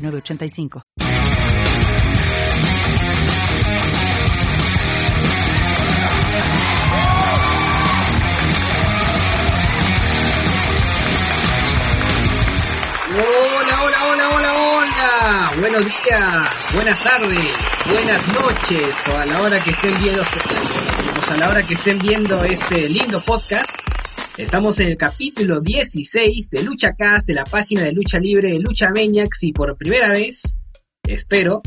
906985. Hola, hola, hola, hola, hola. Buenos días, buenas tardes, buenas noches o a la hora que estén viendo, o a la hora que estén viendo este lindo podcast. Estamos en el capítulo 16 de Lucha Cast de la página de lucha libre de Lucha Maniacs y por primera vez, espero,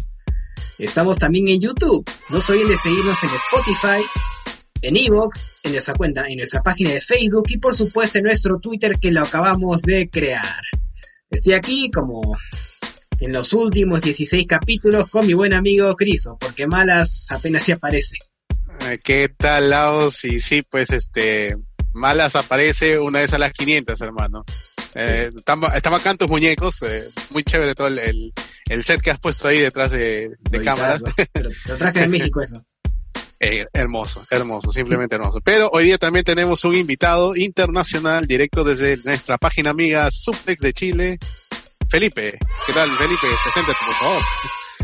estamos también en YouTube. No se olviden de seguirnos en Spotify, en Evox, en nuestra cuenta, en nuestra página de Facebook y por supuesto en nuestro Twitter que lo acabamos de crear. Estoy aquí como en los últimos 16 capítulos con mi buen amigo Criso, porque Malas apenas se aparece. Eh, ¿Qué tal, Laos? Y sí, pues este, Malas aparece una vez a las 500, hermano. Eh, están, están bacán tus muñecos, eh, muy chévere todo el, el, el set que has puesto ahí detrás de, de cámaras. Pero lo traje de México eso. Eh, hermoso, hermoso, simplemente hermoso. Pero hoy día también tenemos un invitado internacional directo desde nuestra página amiga Suplex de Chile, Felipe. ¿Qué tal, Felipe? Preséntate, por favor.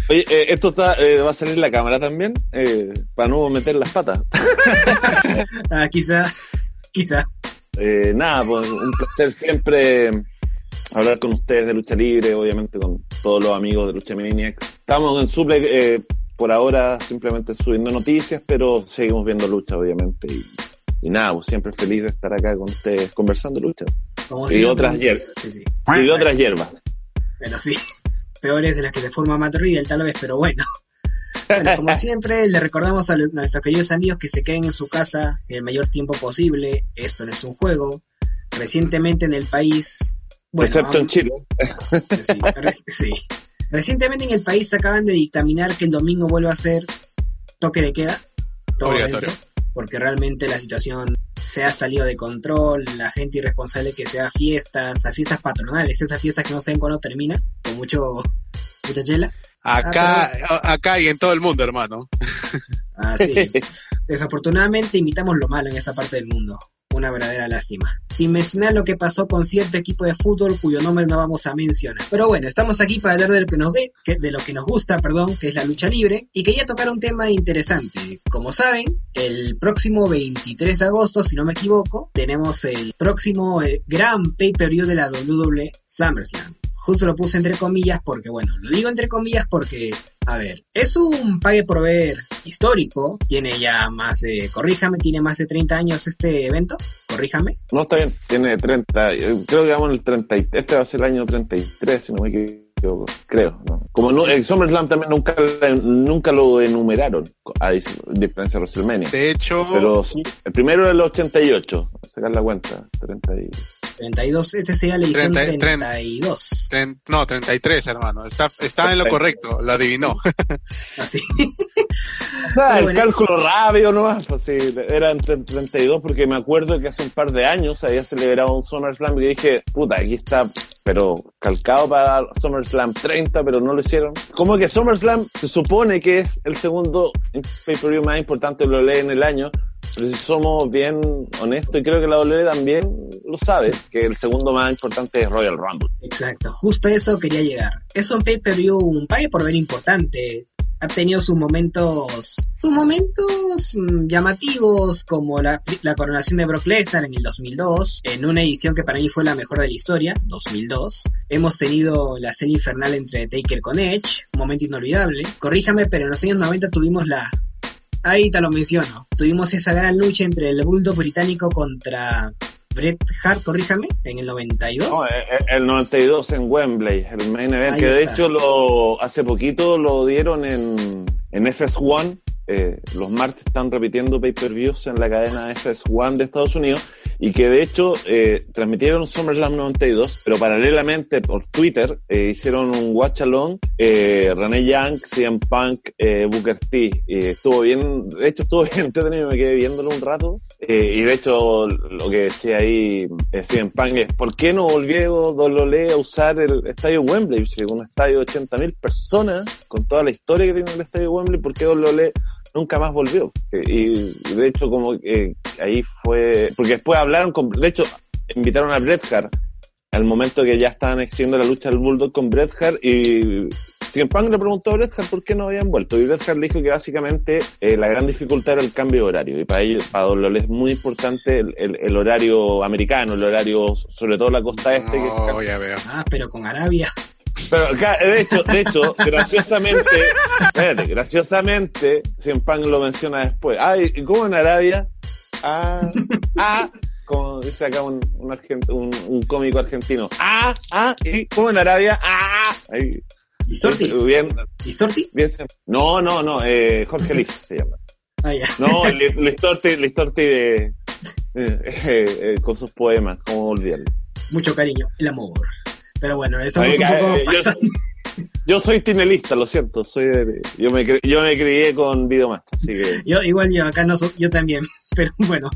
Oye, eh, esto está, eh, va a salir en la cámara también, eh, para no meter las patas. ah, quizá, quizá. Eh, nada, pues un placer siempre hablar con ustedes de lucha libre, obviamente con todos los amigos de Lucha Maniacs. Estamos en Suplex, eh, por ahora simplemente subiendo noticias, pero seguimos viendo lucha, obviamente. Y, y nada, pues siempre feliz de estar acá con ustedes conversando lucha. Como y otras hierbas. Sí, sí. Y otras hierbas. Bueno, sí. Peores de las que de forma Matt Riddle, tal vez, pero bueno. Bueno, como siempre, le recordamos a, nuestros queridos amigos que se queden en su casa el mayor tiempo posible. Esto no es un juego. Recientemente en el país, bueno, Excepto en Chile. sí, re- sí. Recientemente en el país acaban de dictaminar que el domingo vuelve a ser toque de queda. Todo Obligatorio. dentro, porque realmente la situación se ha salido de control, la gente irresponsable que se da fiestas, a fiestas patronales, esas fiestas que no saben cuándo termina, con mucho, Acá, Ah, acá y en todo el mundo, hermano. Así. Desafortunadamente imitamos lo malo en esta parte del mundo. Una verdadera lástima. Sin mencionar lo que pasó con cierto equipo de fútbol cuyo nombre no vamos a mencionar. Pero bueno, estamos aquí para hablar de lo que nos ve, que- de lo que nos gusta, perdón, que es la lucha libre. Y quería tocar un tema interesante. Como saben, el próximo 23 de agosto, si no me equivoco, tenemos el próximo eh, gran pay-per-view de la WWE SummerSlam. Justo lo puse entre comillas porque, bueno, lo digo entre comillas porque a ver, es un pague por ver histórico. Tiene ya más de, corríjame, tiene más de 30 años este evento. Corríjame. No, está bien, tiene 30, eh, creo que vamos en el 30, y- este va a ser el año 33, si no me equivoco, creo, ¿no? Como no, el SummerSlam también nunca, nunca lo enumeraron, a diferencia de WrestleMania. De hecho, Pero sí, el primero era el 88, a sacar la cuenta, 30 y... 32, este sería la edición 30, 32. tren- no, 33, hermano. Está, está en lo correcto, lo adivinó. Así. O sea, el bueno. cálculo rápido nomás, pues sí, era entre 32 porque me acuerdo que hace un par de años había celebrado un SummerSlam y dije, puta, aquí está, pero calcado para SummerSlam 30, pero no lo hicieron. Como que SummerSlam se supone que es el segundo pay-per-view más importante de WWE en el año, si somos bien honestos, y creo que la WWE también lo sabe, que el segundo más importante es Royal Rumble. Exacto, justo a eso quería llegar. Es un pay-per-view, un pague por ver importante. Ha tenido sus momentos, sus momentos mm, llamativos, como la, la coronación de Brock Lesnar en el 2002, en una edición que para mí fue la mejor de la historia, 2002. Hemos tenido la serie infernal entre Taker con Edge, un momento inolvidable. Corríjame, pero en los años 90 tuvimos la, ahí te lo menciono, tuvimos esa gran lucha entre el Bulldog británico contra Bret Hart, corríjame, en el 92. No, eh, el, el 92 en Wembley, el main event, Ahí que de está. hecho lo hace poquito lo dieron en, en FS1. Eh, los martes están repitiendo pay-per-views en la cadena FS1 de Estados Unidos. Y que de hecho eh, transmitieron SummerSlam 92, pero paralelamente por Twitter eh, hicieron un watch along, eh, René Young, CM Punk, eh, Booker T, estuvo bien, de hecho estuvo bien entretenido, me quedé viéndolo un rato, eh, y de hecho lo que decía ahí eh, CM Punk es, ¿por qué no volvió Dolole a usar el estadio Wembley? Un estadio de 80.000 personas, con toda la historia que tiene el estadio Wembley, ¿por qué Dolole nunca más volvió. Eh, Y de hecho, como que ahí fue, porque después hablaron con, de hecho, invitaron a Bret Hart al momento que ya estaban exigiendo la lucha del Bulldog con Bret Hart y CM Punk le preguntó a Bret Hart por qué no habían vuelto y Bret Hart le dijo que básicamente eh, la gran dificultad era el cambio de horario y para ellos, para Dolores es muy importante el, el- el horario americano, el horario sobre todo la costa este que es No, ya veo. Ah, pero con Arabia. pero acá, de hecho, de hecho, graciosamente, espérate, graciosamente, Cien Punk lo menciona después. Ay, ¿y cómo en Arabia? Ah, ah, como dice acá un, un, argent- un, un cómico argentino. Ah, ah, ¿y cómo en Arabia? Ah, ahí. Bien, ¿Distorti? bien. se- No, no, no, eh, Jorge Liz se llama. Ah, ya. No, Li- Listorti, Listorti de, eh, eh, eh, con sus poemas, como olvidarlo. Mucho cariño, el amor. Pero bueno, estamos Oiga, un poco eh, yo- pasando. Yo soy tinelista, lo siento, soy de- yo me yo me crié con Videomaster, así que Yo, igual yo, acá no so- yo también. Pero bueno,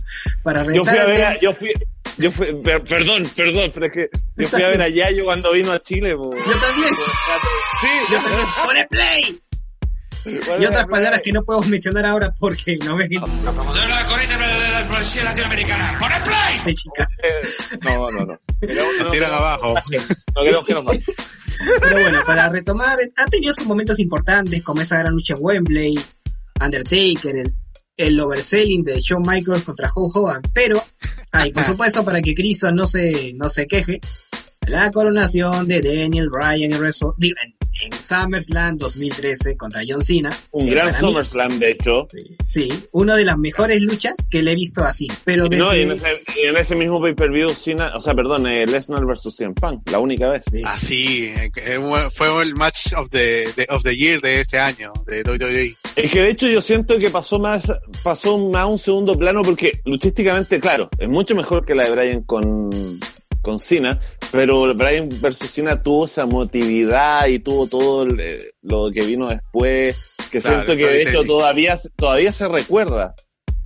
para yo regresar fui a ver a, yo fui yo fui per- perdón, perdón, pero es que yo fui a ver a Yayo cuando vino a Chile. Yo también, Sí, yo también. ¡Pone play! Y otras palabras que no podemos mencionar ahora porque no gente La promotora de corriente de la policía latinoamericana. ¡Pone play! de chica. Eh, No, no, no. Nos no tiran abajo. No queremos que nos maten. Pero bueno, para retomar, ha tenido sus momentos importantes como esa gran lucha en Wembley, Undertaker, el, el overselling de Shawn Michaels contra Hulk Hogan, pero, ay, por supuesto para que Criso no se, no se queje, la coronación de Daniel Bryan en, digo, en, en SummerSlam 2013 contra John Cena. Un que gran SummerSlam, de hecho. Sí, sí, una de las mejores luchas que le he visto así, pero No, y en ese, y en ese mismo pay-per-view, Cena, o sea, perdón, eh, Lesnar versus CM Punk, la única vez. Sí. Así, eh, fue el match of the, de- of the year de ese año, de WWE. Es que de hecho yo siento que pasó más, pasó más a un segundo plano porque luchísticamente, claro, es mucho mejor que la de Brian con, con Cena, pero Brian versus Cena tuvo esa motividad y tuvo todo el, eh, lo que vino después, que Claro, siento que de hecho todavía, todavía se recuerda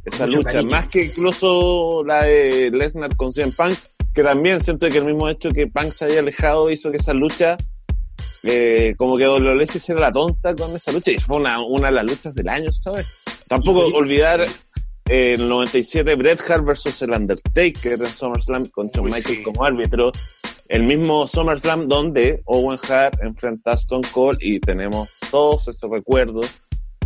esa Mucho lucha, cariño. más que incluso la de Lesnar con CM Punk, que también siento que el mismo hecho que Punk se había alejado hizo que esa lucha eh, como que se hiciera la tonta con esa lucha y fue una, una de las luchas del año, ¿sabes? Tampoco olvidar el 97 Bret Hart versus el Undertaker en SummerSlam con Shawn Michaels sí. como árbitro. El mismo SummerSlam donde Owen Hart enfrenta a Stone Cold y tenemos todos esos recuerdos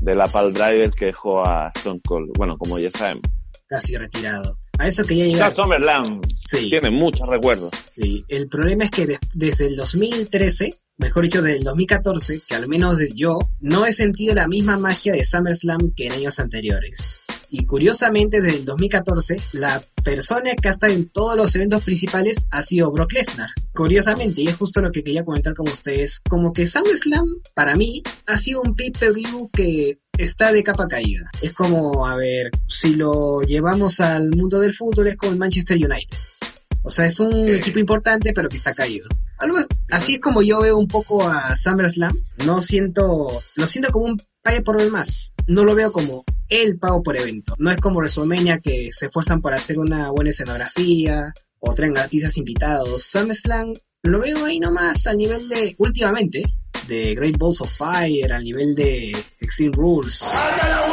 de la pal driver que dejó a Stone Cold. Bueno, como ya sabemos. casi retirado. A eso quería llegar. SummerSlam Sí. tiene muchos recuerdos. Sí, el problema es que de- desde el 2013, mejor dicho, desde el 2014, que al menos de yo, no he sentido la misma magia de SummerSlam que en años anteriores. Y curiosamente, desde el 2014, la persona que ha estado en todos los eventos principales ha sido Brock Lesnar. Curiosamente, y es justo lo que quería comentar con ustedes, como que SummerSlam, para mí, ha sido un pay-per-view que está de capa caída. Es como, a ver, si lo llevamos al mundo del fútbol, es como el Manchester United. O sea, es un Eh. equipo importante, pero que está caído. Algo así es como yo veo un poco a SummerSlam. No siento, lo siento como un pago por el más. No lo veo como el pago por evento. No es como WrestleMania que se esfuerzan por hacer una buena escenografía o traen artistas invitados. SummerSlam lo veo ahí nomás al nivel de, últimamente, de Great Balls of Fire, al nivel de Extreme Rules.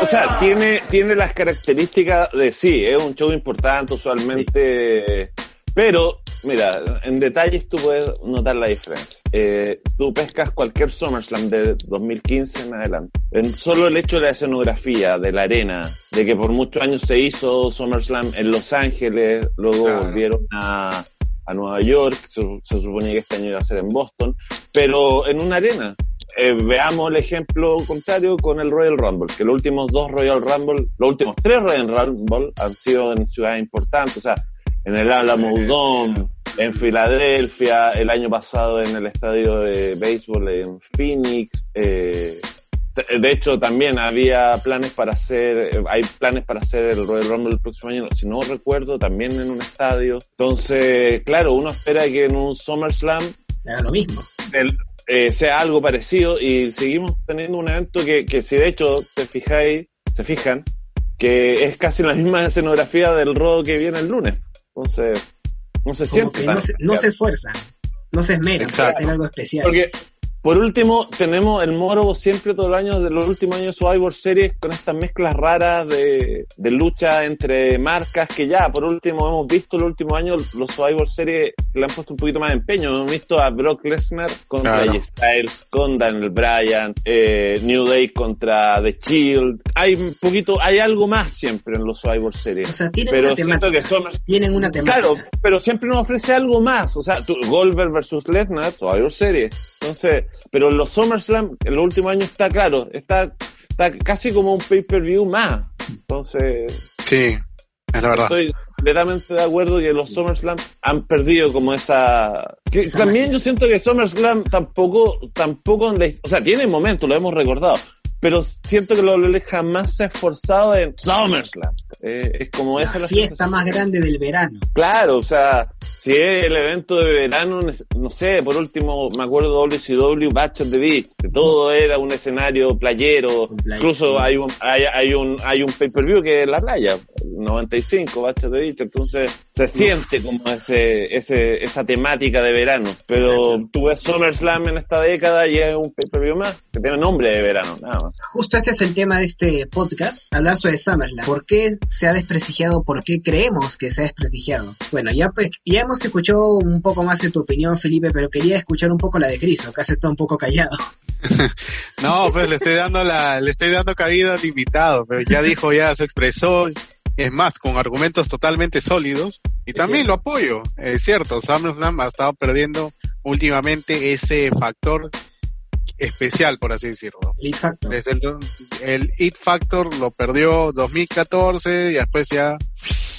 O sea, tiene, tiene las características de sí, es un show importante usualmente, pero mira, en detalles tú puedes notar la diferencia. Eh, tú pescas cualquier SummerSlam de 2015 en adelante. En solo el hecho de la escenografía, de la arena, de que por muchos años se hizo SummerSlam en Los Ángeles, luego Claro. volvieron a, a Nueva York, se, se suponía que este año iba a ser en Boston, pero en una arena. Eh, veamos el ejemplo contrario con el Royal Rumble, que los últimos dos Royal Rumble, los últimos tres Royal Rumble han sido en ciudades importantes, o sea, en el Alamo. Dome, en Filadelfia, el año pasado en el estadio de béisbol en Phoenix, eh, de hecho también había planes para hacer, hay planes para hacer el Royal Rumble el próximo año, si no recuerdo, también en un estadio. Entonces, claro, uno espera que en un SummerSlam Se haga lo mismo. el- eh, sea algo parecido y seguimos teniendo un evento que, que si de hecho te fijáis, se fijan, que es casi la misma escenografía del rodo que viene el lunes. Entonces, no se siente no se, no se esfuerzan, no se esmeran para hacer algo especial. Porque, por último, tenemos el moro siempre todos los años, de los últimos años de Survivor Series, con estas mezclas raras de, de lucha entre marcas, que ya, por último, hemos visto los últimos años los Survivor Series que le han puesto un poquito más de empeño. Hemos visto a Brock Lesnar contra Claro. Styles, con Daniel Bryan, eh, New Day contra The Shield. Hay un poquito, hay algo más siempre en los Survivor Series. o sea, tienen pero una siento temática. que Summer- Tienen una temática. Claro, pero siempre nos ofrece algo más. O sea, tú, Goldberg versus Lesnar, Survivor Series. Entonces, pero en los SummerSlam, en los últimos años está claro, está, está casi como un pay-per-view más. Entonces, Sí, es la verdad. estoy completamente de acuerdo que los SummerSlam han perdido como esa... Que Esa también magia. yo siento que SummerSlam tampoco, tampoco, en la- o sea, tiene momentos, lo hemos recordado, pero siento que lo jamás se ha esforzado en SummerSlam. Eh, es como esa la la fiesta más grande del verano. Claro, o sea, si es el evento de verano, no sé, por último, me acuerdo WCW Batch of the Beach, que todo era un escenario playero, playa, incluso sí. hay un, hay, hay un, hay un pay-per-view que es la playa, 95 Batch of the Beach, entonces se siente como ese, ese, esa temática de verano, pero Exacto. tú ves SummerSlam en esta década y es un pay-per-view más, que tiene nombre de verano, nada más. Justo este es el tema de este podcast, hablar sobre SummerSlam. ¿Por qué se ha desprestigiado? ¿Por qué creemos que se ha desprestigiado? Bueno, ya pues, ya hemos escuchado un poco más de tu opinión, Felipe, pero quería escuchar un poco la de Cris, acá se está un poco callado. No, pues le estoy dando la, le estoy dando cabida al invitado, pero ya dijo, ya se expresó, es más, con argumentos totalmente sólidos, y también lo apoyo, es cierto, SummerSlam ha estado perdiendo últimamente ese factor especial, por así decirlo. Elite Factor. Desde el, el It Factor lo perdió 2014 y después ya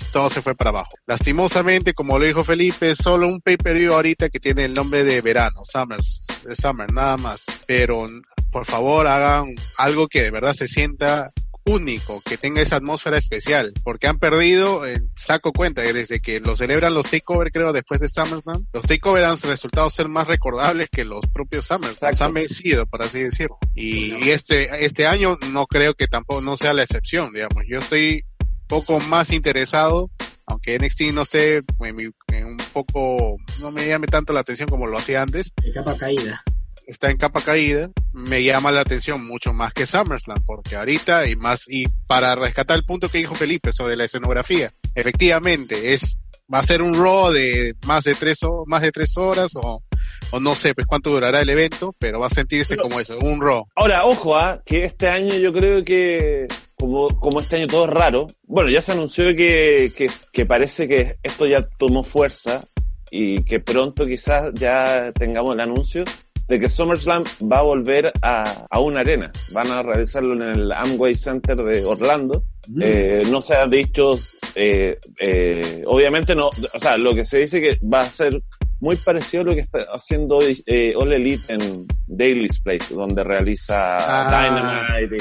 todo se fue para abajo. Lastimosamente, como lo dijo Felipe, solo un pay-per-view ahorita que tiene el nombre de verano, Summers, de Summer, nada más. Pero por favor hagan algo que de verdad se sienta único, que tenga esa atmósfera especial, porque han perdido, eh, saco cuenta que desde que lo celebran los takeover, creo, después de SummerSlam, los takeover han resultado ser más recordables que los propios Summers, los Exacto. han vencido, por así decirlo. Y, y este, este año no creo que tampoco no sea la excepción, digamos. Yo estoy poco más interesado, aunque NXT no esté en, mi- en un poco, no me llame tanto la atención como lo hacía antes, De capa caída. está en capa caída, me llama la atención mucho más que SummerSlam, porque ahorita y más, y para rescatar el punto que dijo Felipe sobre la escenografía, efectivamente es, va a ser un Raw de más de tres, más de tres horas o, o no sé pues cuánto durará el evento, pero va a sentirse Pero- como eso, un Raw. Ahora, ojo, ah, que este año yo creo que, como, como este año todo es raro, bueno, ya se anunció que, que, que parece que esto ya tomó fuerza y que pronto quizás ya tengamos el anuncio de que SummerSlam va a volver a, a una arena. Van a realizarlo en el Amway Center de Orlando. Mm. Eh, no se ha dicho, eh, eh, obviamente no, o sea, lo que se dice que va a ser muy parecido a lo que está haciendo hoy eh, All Elite en Daily's Place, donde realiza Ah. Dynamite.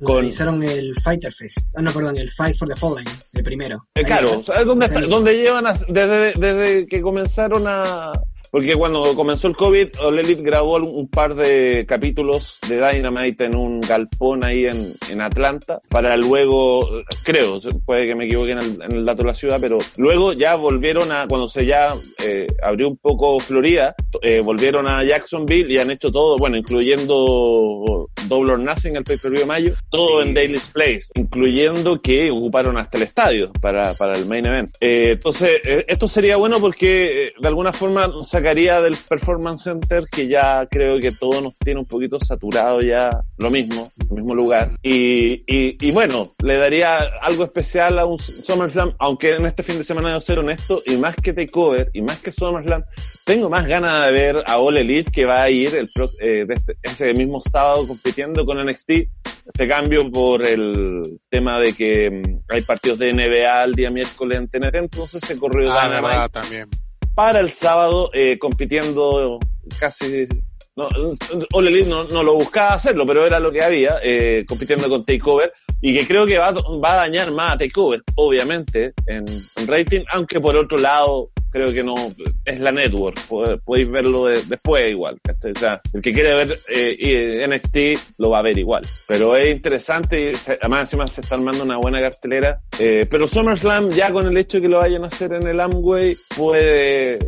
Donde con- Realizaron el Fighter Fest. Ah, no, perdón, el Fight for the Fallen, el primero. Eh, claro, ¿verdad? o sea, es donde, está- Ahí. donde llevan a- desde, desde que comenzaron a... Porque cuando comenzó el COVID, All Elite grabó un par de capítulos de Dynamite en un galpón ahí en, en Atlanta, para luego, creo, puede que me equivoque en el, en el dato de la ciudad, pero luego ya volvieron a, cuando se ya eh, abrió un poco Florida, eh, volvieron a Jacksonville y han hecho todo, bueno, incluyendo Double or Nothing, el pay-per-view de mayo, todo Sí. en Daily's Place, incluyendo que ocuparon hasta el estadio para, para el main event. Eh, entonces, eh, esto sería bueno porque eh, de alguna forma sacaría del Performance Center, que ya creo que todo nos tiene un poquito saturado ya lo mismo, el mismo lugar. Y, y, y bueno, le daría algo especial a un SummerSlam, aunque en este fin de semana debo ser honesto, y más que Takeover, y más que SummerSlam, tengo más ganas de ver a All Elite que va a ir el pro- eh, este- ese mismo sábado compitiendo con NXT. Este cambio por el tema de que mm, hay partidos de NBA el día miércoles en TNT, entonces se corrió Ah, Dynamite verdad, también. Para el sábado eh, compitiendo casi No, All Elite no, no lo buscaba hacerlo, pero era lo que había, eh, compitiendo con Takeover, y que creo que va, va a dañar más a Takeover, obviamente, en, en rating, aunque por otro lado, creo que no, es la network, Pod- podéis verlo de- después igual, ¿cachai? O sea, el que quiere ver eh, NXT lo va a ver igual, pero es interesante, y se- además encima se está armando una buena cartelera, eh, pero SummerSlam ya con el hecho de que lo vayan a hacer en el Amway, puede,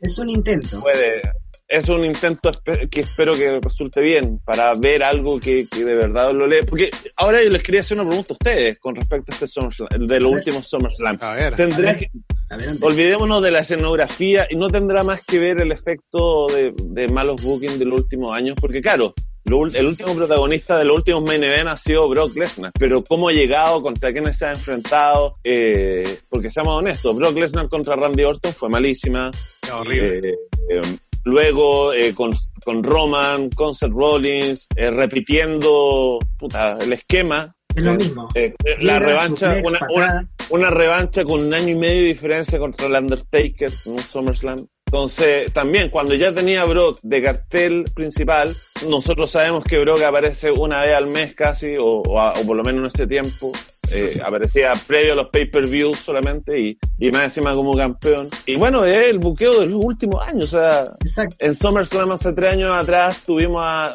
Es un intento. puede, es un intento que espero que resulte bien para ver algo que, que de verdad lo lee. Porque ahora yo les quería hacer una pregunta a ustedes con respecto a este SummerSlam, de los últimos SummerSlam. A ver. A ver. que, Adelante. olvidémonos de la escenografía y no tendrá más que ver el efecto de, de malos bookings de los últimos años, porque claro, lo el último protagonista de los últimos main event ha sido Brock Lesnar, pero cómo ha llegado, contra quiénes se ha enfrentado, eh, porque seamos honestos, Brock Lesnar contra Randy Orton fue malísima, Horrible. eh, eh, luego eh, con, con Roman, con Seth Rollins, eh, repitiendo puta, el esquema. Es lo mismo. eh, la revancha, suplex, una, patada. una, una revancha con un año y medio de diferencia contra el Undertaker en un SummerSlam. Entonces, también, cuando ya tenía Brock de cartel principal, nosotros sabemos que Brock aparece una vez al mes casi, o, o, por lo menos en ese tiempo. Eh, aparecía previo a los pay-per-views solamente y, y más encima como campeón. Y bueno, es el buqueo de los últimos años. O sea, Exacto. en SummerSlam hace tres años atrás tuvimos a,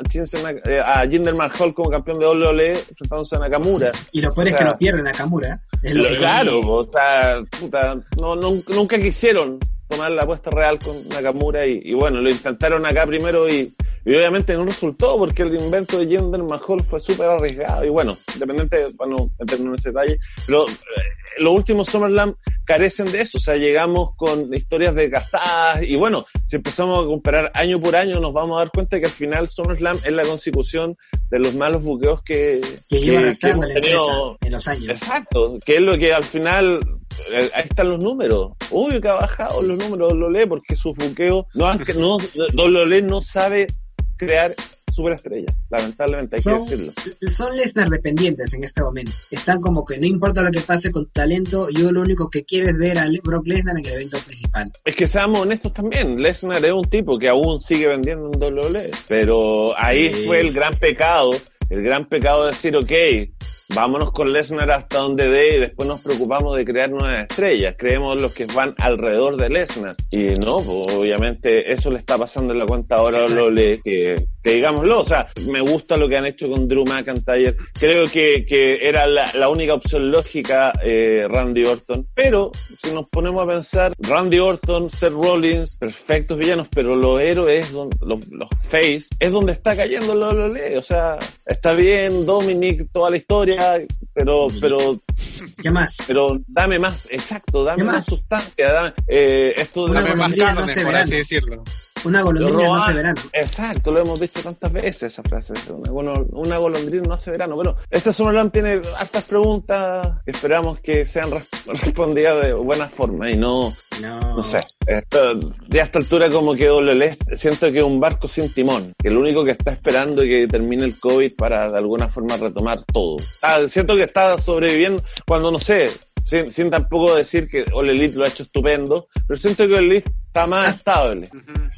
eh, a Jinder Mahal como campeón de WWE enfrentándose a Nakamura. Y lo peor es que lo pierde Nakamura. Es lo Lo- que- claro, o sea, puta, no, no- nunca quisieron tomar la apuesta real con Nakamura y, y bueno, lo intentaron acá primero y, y obviamente no resultó porque el invento de Jinder Mahal fue súper arriesgado y bueno, independiente, bueno, meternos en ese detalle, pero eh, los últimos SummerSlam carecen de eso, o sea, llegamos con historias desgastadas y bueno, si empezamos a comparar año por año nos vamos a dar cuenta que al final SummerSlam es la consecución de los malos buqueos que, que que arrastrando hemos tenido en los años. Exacto, que es lo que al final, eh, ahí están los números. Obvio que ha bajado los números de Lole porque su buqueo, no, han- no, Lole no sabe crear superestrellas, lamentablemente, hay Son- que decirlo. Son Lesnar dependientes en este momento. Están como que no importa lo que pase con tu talento, yo lo único que quiero es ver a Brock Lesnar en el evento principal. Es que seamos honestos también, Lesnar es un tipo que aún sigue vendiendo en WWE, pero ahí Sí. fue el gran pecado, el gran pecado de decir, ok, vámonos con Lesnar hasta donde dé y después nos preocupamos de crear nuevas estrellas, creemos los que van alrededor de Lesnar. Y no, pues, obviamente eso le está pasando en la cuenta ahora a. WWE, que, digámoslo, o sea, me gusta lo que han hecho con Drew McIntyre, creo que, que era la, la única opción lógica eh, Randy Orton, pero si nos ponemos a pensar, Randy Orton, Seth Rollins, perfectos villanos, pero los héroes, los, los face, es donde está cayendo la WWE, o sea, está bien Dominic, toda la historia, pero, pero, ¿Qué más? pero dame más, exacto, dame ¿Qué más más? sustancia, dame, eh, esto de Dame más no carne, por así decirlo. Una golondrina Lo no hace verano. Exacto, lo hemos visto tantas veces esa frase. Una, una golondrina no hace verano. Bueno, este Summerland tiene hartas preguntas que esperamos que sean res- respondidas de buena forma y no, No. no sé. Esto, de a esta altura como que WL siento que es un barco sin timón, que lo único que está esperando es que termine el COVID para de alguna forma retomar todo. Ah, siento que está sobreviviendo cuando no sé, sin, sin tampoco decir que All Elite lo ha hecho estupendo, pero siento que All Elite está más Ah. estable.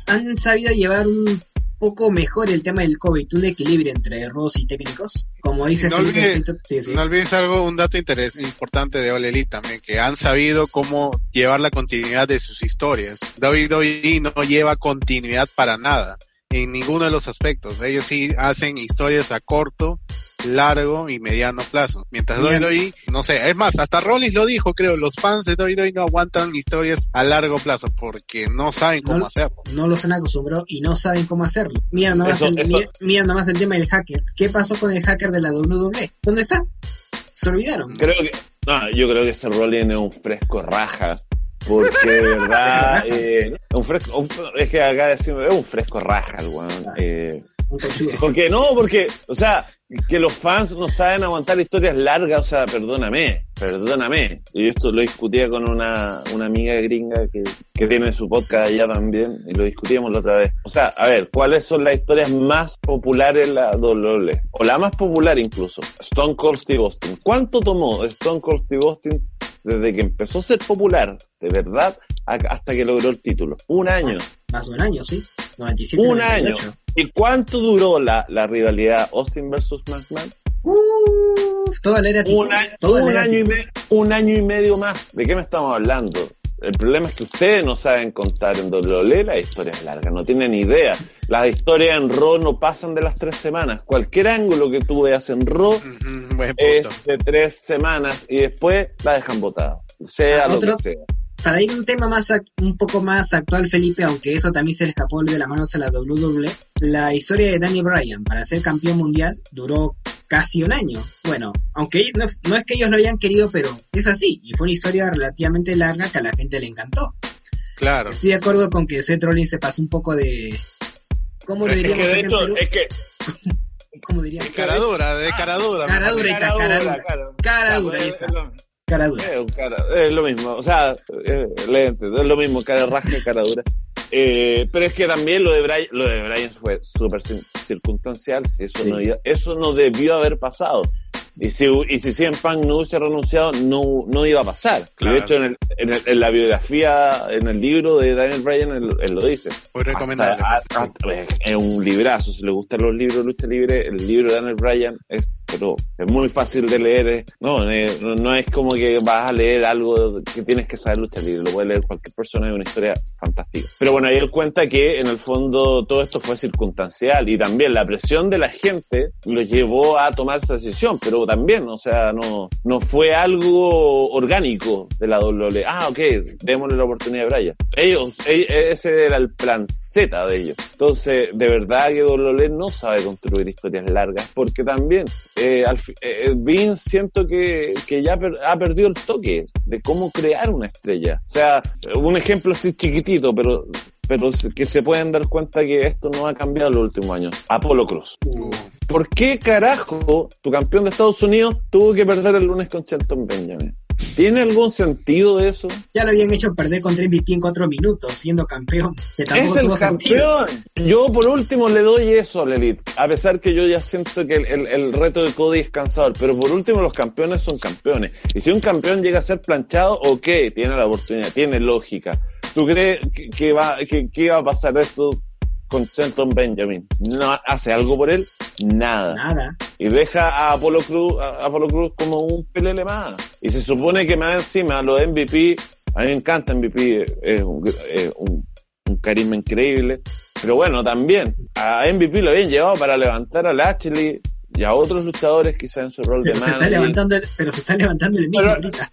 Han sabido llevar un poco mejor el tema del COVID, un equilibrio entre roles y técnicos. Como dice No olvides- siento- sí, sí. No olvides algo, un dato interes- importante de All Elite también, que han sabido cómo llevar la continuidad de sus historias. WWE no lleva continuidad para nada, en ninguno de los aspectos. Ellos sí hacen historias a corto, largo y mediano plazo. Mientras Bien. WWE, no sé, es más, hasta Rollins lo dijo, creo, los fans de WWE no aguantan historias a largo plazo porque no saben cómo No- hacerlo. no los han acostumbrado y no saben cómo hacerlo. Mira nomás, Eso- el, eso- mira, mira nomás el tema del hacker. ¿Qué pasó con el hacker de la WWE? ¿Dónde está? Se olvidaron. Creo que, no, yo creo que este Rollins es un fresco raja. Porque de verdad, eh, un fresco, un- es que acá decimos, es un fresco raja, el weón. Eh, Un conchudo. porque no, porque, o sea, que los fans no saben aguantar historias largas, o sea, perdóname, perdóname. Y esto lo discutía con una, una amiga gringa que, que tiene su podcast allá también, y lo discutíamos la otra vez. O sea, a ver, ¿cuáles son las historias más populares en la WWE? O la más popular incluso, Stone Cold Steve Austin. ¿Cuánto tomó Stone Cold Steve Austin desde que empezó a ser popular, de verdad, hasta que logró el título? Un año. Más, más de un año, sí. 97, Un 98. ¿Y cuánto duró la, la rivalidad Austin versus McMahon? Uh, toda la era Un, año, toda un año y me- un año y medio más. ¿De qué me estamos hablando? El problema es que ustedes no saben contar en WWE la historia es larga, no tienen idea. Las historias en Raw no pasan de las tres semanas. Cualquier ángulo que tú veas en Raw es de tres semanas y después la dejan botada. Sea Ah, lo otro- que sea. Para ir a un tema más un poco más actual, Felipe, aunque eso también se le escapó de las manos a la WWE, la historia de Danny Bryan para ser campeón mundial duró casi un año. Bueno, aunque no, no es que ellos lo hayan querido, pero es así, y fue una historia relativamente larga que a la gente le encantó. Claro. Estoy de acuerdo con que Seth Rollins se pasó un poco de... ¿Cómo lo Es que diríamos de hecho, es que ¿Cómo diríamos? De cara dura, de cara dura. Cara mejor dura y dicho. ta- cara dura. es- es. Es, un cara- es lo mismo, o sea, eh, lente, es lo mismo, cara rasca, cara dura. Eh, pero es que también lo de Brian, lo de Brian fue súper circunstancial, si eso, Sí. no, iba- eso no debió haber pasado. Y si, y si CM Punk no hubiese renunciado, no, no iba a pasar. Claro. de hecho, en, el, en, el- en la biografía, en el libro de Daniel Bryan, él, él lo dice. Muy recomendable. Hasta- sí. hasta- es un librazo, si le gustan los libros de lucha libre, el libro de Daniel Bryan es, pero es muy fácil de leer, no, eh, no, no es como que vas a leer algo que tienes que saber lucha libre, lo puede leer cualquier persona, es una historia fantástica. Pero bueno, ahí él cuenta que en el fondo todo esto fue circunstancial y también la presión de la gente lo llevó a tomar esa decisión, pero también, o sea, no, no fue algo orgánico de la WWE. Ah, ok, démosle la oportunidad a Bryan. Ellos, e- ese era el plan De ellos. Entonces, de verdad que WWE no sabe construir historias largas, porque también, eh, al eh, Vince siento que, que ya per- ha perdido el toque de cómo crear una estrella. O sea, un ejemplo así chiquitito, pero pero que se pueden dar cuenta que esto no ha cambiado en los últimos años. Apolo Cruz. Uh, ¿Por qué carajo tu campeón de Estados Unidos tuvo que perder el lunes con Shelton Benjamin? ¿Tiene algún sentido eso? Ya lo habían hecho perder contra MVP en cuatro minutos, siendo campeón. Que es el campeón. Yo por último le doy eso al Elite, a pesar que yo ya siento que el, el- el reto de Cody es cansador, pero por último los campeones son campeones. Y si un campeón llega a ser planchado, ok, tiene la oportunidad, tiene lógica. ¿Tú crees que, que va, que, que va a pasar esto con Shelton Benjamin? ¿No hace algo por él? Nada Nada. Y deja a Apolo Cruz, a Apolo Cruz como un pelele más. Y se supone que más encima los MVP, a mí me encanta MVP, es un, es un, un carisma increíble. Pero bueno, también a MVP lo habían llevado para levantar a Lashley y a otros luchadores quizás en su rol Pero de se está levantando, el- pero se está levantando el mismo Pero- ahorita.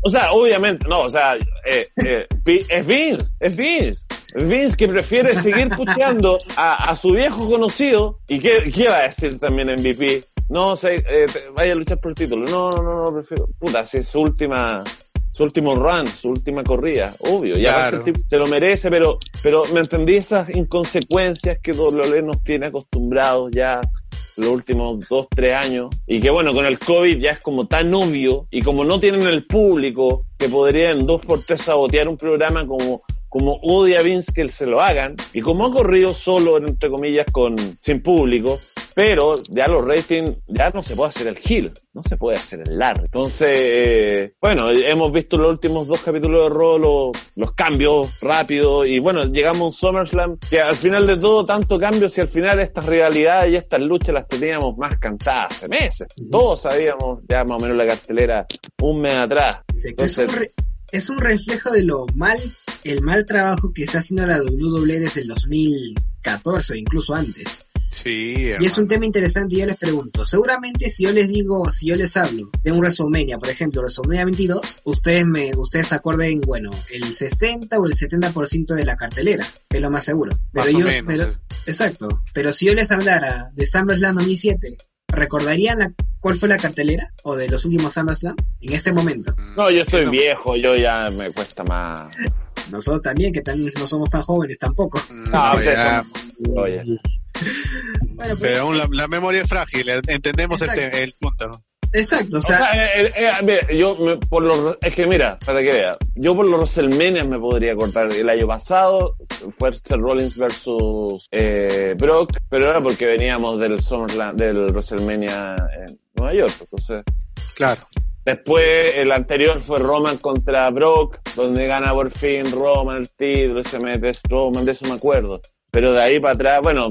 O sea, obviamente, no, o sea, eh, eh, es Vince, es Vince. Vince que prefiere seguir puteando a, a su viejo conocido. ¿Y qué, qué va a decir también MVP? No, sé, eh, vaya a luchar por el título. No, no, no, no, prefiero. Puta, si es su última, su último run, su última corrida, obvio. Y aparte Claro. se lo merece, pero, pero me entendí esas inconsecuencias que WWE nos tiene acostumbrados ya los últimos dos, tres años. Y que bueno, con el COVID ya es como tan obvio. Y como no tienen el público que podrían dos por tres sabotear un programa como, como odia Vince que se lo hagan. Y como ha corrido solo, entre comillas, con, sin público. Pero ya los ratings, ya no se puede hacer el heel, no se puede hacer el largo. Entonces, eh, bueno, hemos visto los últimos dos capítulos de Raw, los, los cambios rápidos, y bueno, llegamos a un SummerSlam, que al final de todo, tanto cambio, si al final estas rivalidades y estas luchas las teníamos más cantadas hace meses. Todos sabíamos ya más o menos la cartelera un mes atrás. Entonces- es un reflejo de lo mal, el mal trabajo que está haciendo la WWE desde el 2014 o incluso antes. Sí, Y es hermano. un tema interesante y yo les pregunto, seguramente si yo les digo, si yo les hablo de un WrestleMania, por ejemplo, WrestleMania 22, ustedes me, ustedes se acuerden, bueno, el 60 o el 70% de la cartelera, es lo más seguro. Pero Más o ellos, menos, pero- eh. exacto, pero si yo les hablara de SummerSlam 2007, ¿recordarían la, cuál fue la cartelera? ¿O de los últimos SummerSlam? En este momento. No, yo soy no. viejo, yo ya me cuesta más. Nosotros también, que tan- no somos tan jóvenes tampoco. No, No, ustedes ya. son- Oye. Bueno, pues, Pero aún la, la memoria es frágil, eh, entendemos este, el punto. Exacto, o O sea, sea, eh, eh, eh, mira, yo me- por los, es que mira, para que vea, yo por los WrestleMania me podría acordar. El año pasado fue Seth Rollins versus eh, Brock, pero era porque veníamos del SummerSlam, del WrestleMania en Nueva York. Entonces, Claro. después el anterior fue Roman contra Brock, donde gana por fin Roman el título, y se mete Roman, de eso me acuerdo. Pero de ahí para atrás, bueno,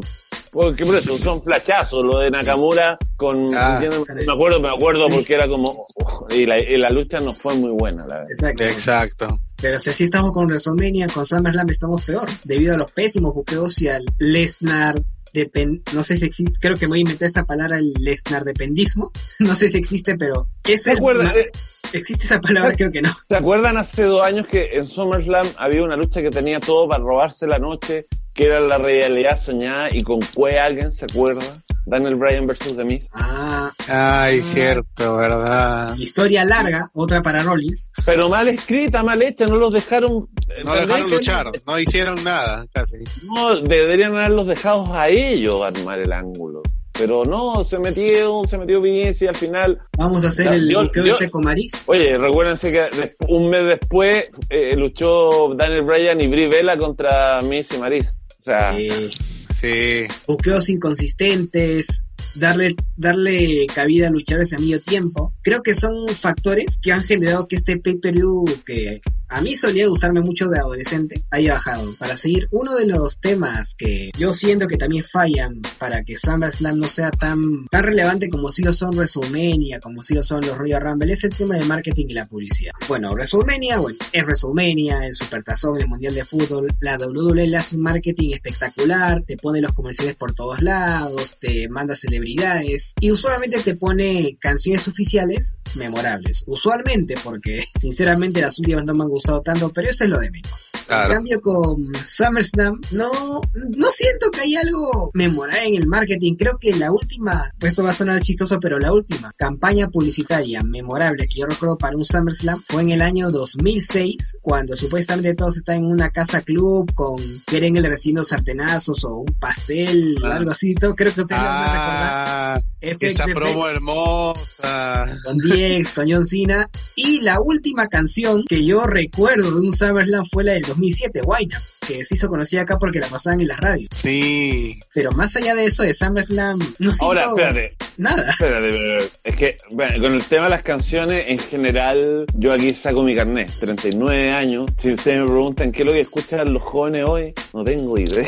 Porque por eso son flachazos, lo de Nakamura con... Ah. me acuerdo, me acuerdo porque era como... y, la, y la lucha no fue muy buena, la verdad. Exacto. Exacto. Pero si así estamos con WrestleMania, con SummerSlam estamos peor, debido a los pésimos buqueos y al Lesnar depen no sé si existe, creo que voy a inventar esta palabra, el Lesnar dependismo, no sé si existe, pero es ¿Se el acuerdan, ma- eh, existe esa palabra, creo que no. ¿Se acuerdan hace dos años que en SummerSlam había una lucha que tenía todo para robarse la noche, que era la realidad soñada y con Cue alguien, ¿se acuerda? Daniel Bryan versus The Miz. Ah, Ay, cierto, ¿verdad? historia larga, otra para Rollins. Pero mal escrita, mal hecha, no los dejaron... No ¿entendés dejaron que- luchar, no hicieron nada, casi. No, deberían haberlos dejado a ellos armar el ángulo. Pero no, se metió, se metió bien y al final... Vamos a hacer el yo- buqueo yo- este con Maris. Oye, recuérdense que un mes después eh, luchó Daniel Bryan y Brie Bella contra Miss y Maris. O sea, Eh, Sí. buqueos inconsistentes, darle, darle cabida a luchadores a medio tiempo. Creo que son factores que han generado que este pay-per-view que a mí solía gustarme mucho de adolescente haya bajado. Para seguir, uno de los temas que yo siento que también fallan para que SummerSlam no sea tan, tan relevante como si lo son WrestleMania, como si lo son los Royal Rumble, es el tema del marketing y la publicidad. Bueno, WrestleMania, bueno, es WrestleMania, el Supertazón, el Mundial de Fútbol, la WWE hace un marketing espectacular, te pone los comerciales por todos lados, te manda celebridades y usualmente te pone canciones oficiales memorables. Usualmente, porque sinceramente las últimas no me han tanto, pero eso es lo de menos. Claro. En cambio con SummerSlam, no, no siento que hay algo memorable en el marketing. Creo que la última, esto va a sonar chistoso, pero la última campaña publicitaria memorable que yo recuerdo para un SummerSlam fue en el año 2006, cuando supuestamente todos están en una casa club con quieren el recién sartenazos o un pastel, Ah. algo así. Todo, creo que ustedes lo van a recordar. Ah, esa promo hermosa. con DX, con John Cena. Y la última canción que yo recuerdo de un SummerSlam fue la del 2007, Wine Up, que se hizo conocida acá porque la pasaban en las radios. Sí. Pero más allá de eso, de SummerSlam, no siento ahora, espérate, nada. espérate, espérate. Es que, bueno, con el tema de las canciones, en general, yo aquí saco mi carnet, 39 años. Si ustedes me preguntan qué es lo que escuchan los jóvenes hoy, no tengo idea.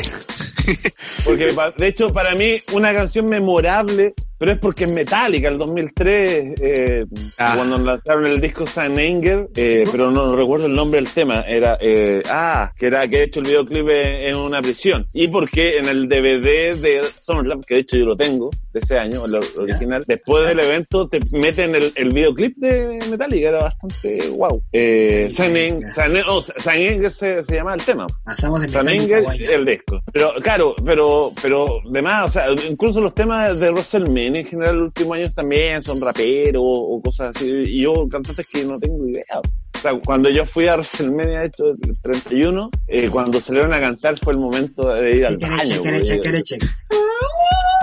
Porque, pa- de hecho, para mí, una canción memorable, pero es porque es Metallica, el 2003, eh, Ah. cuando lanzaron el disco San Anger, eh, pero no recuerdo el nombre del tema, era, eh, ah, que era que he hecho el videoclip en en una prisión. Y porque en el DVD de SummerSlam, que de hecho yo lo tengo, de ese año, el original, después del evento te meten el, el videoclip de Metallica, era bastante wow. Eh, Sí, San oh, San Anger se, se llama el tema. Pasamos de San Anger, el disco. Pero, claro, pero, pero, demás, o sea, incluso los temas de WrestleMania en general en los últimos años también son raperos o cosas así. Y yo, cantantes que no tengo idea. O sea, cuando yo fui a WrestleMania, esto el 31, eh, cuando salieron a cantar fue el momento de ir al baño.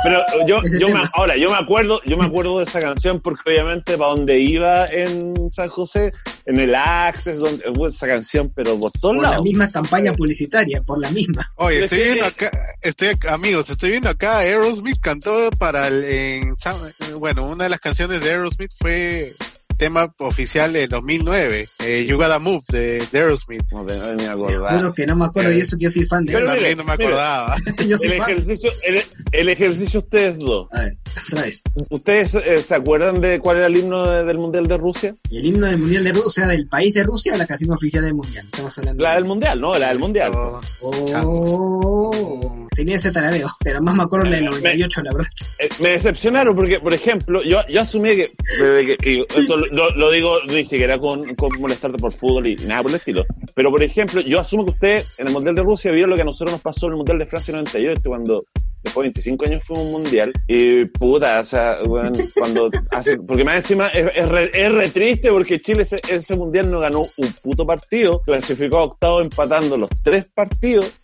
Pero yo, yo me, ahora, yo me acuerdo, yo me acuerdo de esa canción porque obviamente para donde iba en San José, en el Access, donde hubo esa canción, pero por todos Por la misma campaña publicitaria, por la misma. Oye, estoy viendo acá, estoy, amigos, estoy viendo acá, Aerosmith cantó para el, en, bueno, una de las canciones de Aerosmith fue tema oficial del 2009, eh, You Gotta Move de, de Aerosmith. No me acordaba. juro que no me acuerdo y eso que yo soy fan de Pero mire, También no me mire. acordaba. Yo soy El fan. ejercicio, el, el ejercicio ustedes dos. A ver. ¿Ustedes eh, se acuerdan de cuál era el himno de- del Mundial de Rusia? ¿Y el himno del Mundial de Rusia, o sea, del país de Rusia o la canción oficial del Mundial? Estamos hablando La de- del Mundial, ¿no? La del Mundial. Oh, tenía ese tarareo, pero más me acuerdo la del 98, la verdad. Eh, me decepcionaron porque, por ejemplo, yo, yo asumí que, desde que- y esto lo, lo digo ni siquiera con, con molestarte por fútbol y nada por el estilo, pero por ejemplo, yo asumo que usted en el Mundial de Rusia vio lo que a nosotros nos pasó en el Mundial de Francia 98, cuando después de 25 años a un mundial y puta, o sea, bueno, cuando hace, porque más encima es, es, re, es re triste porque Chile ese, ese mundial no ganó un puto partido, clasificó a octavo empatando los tres partidos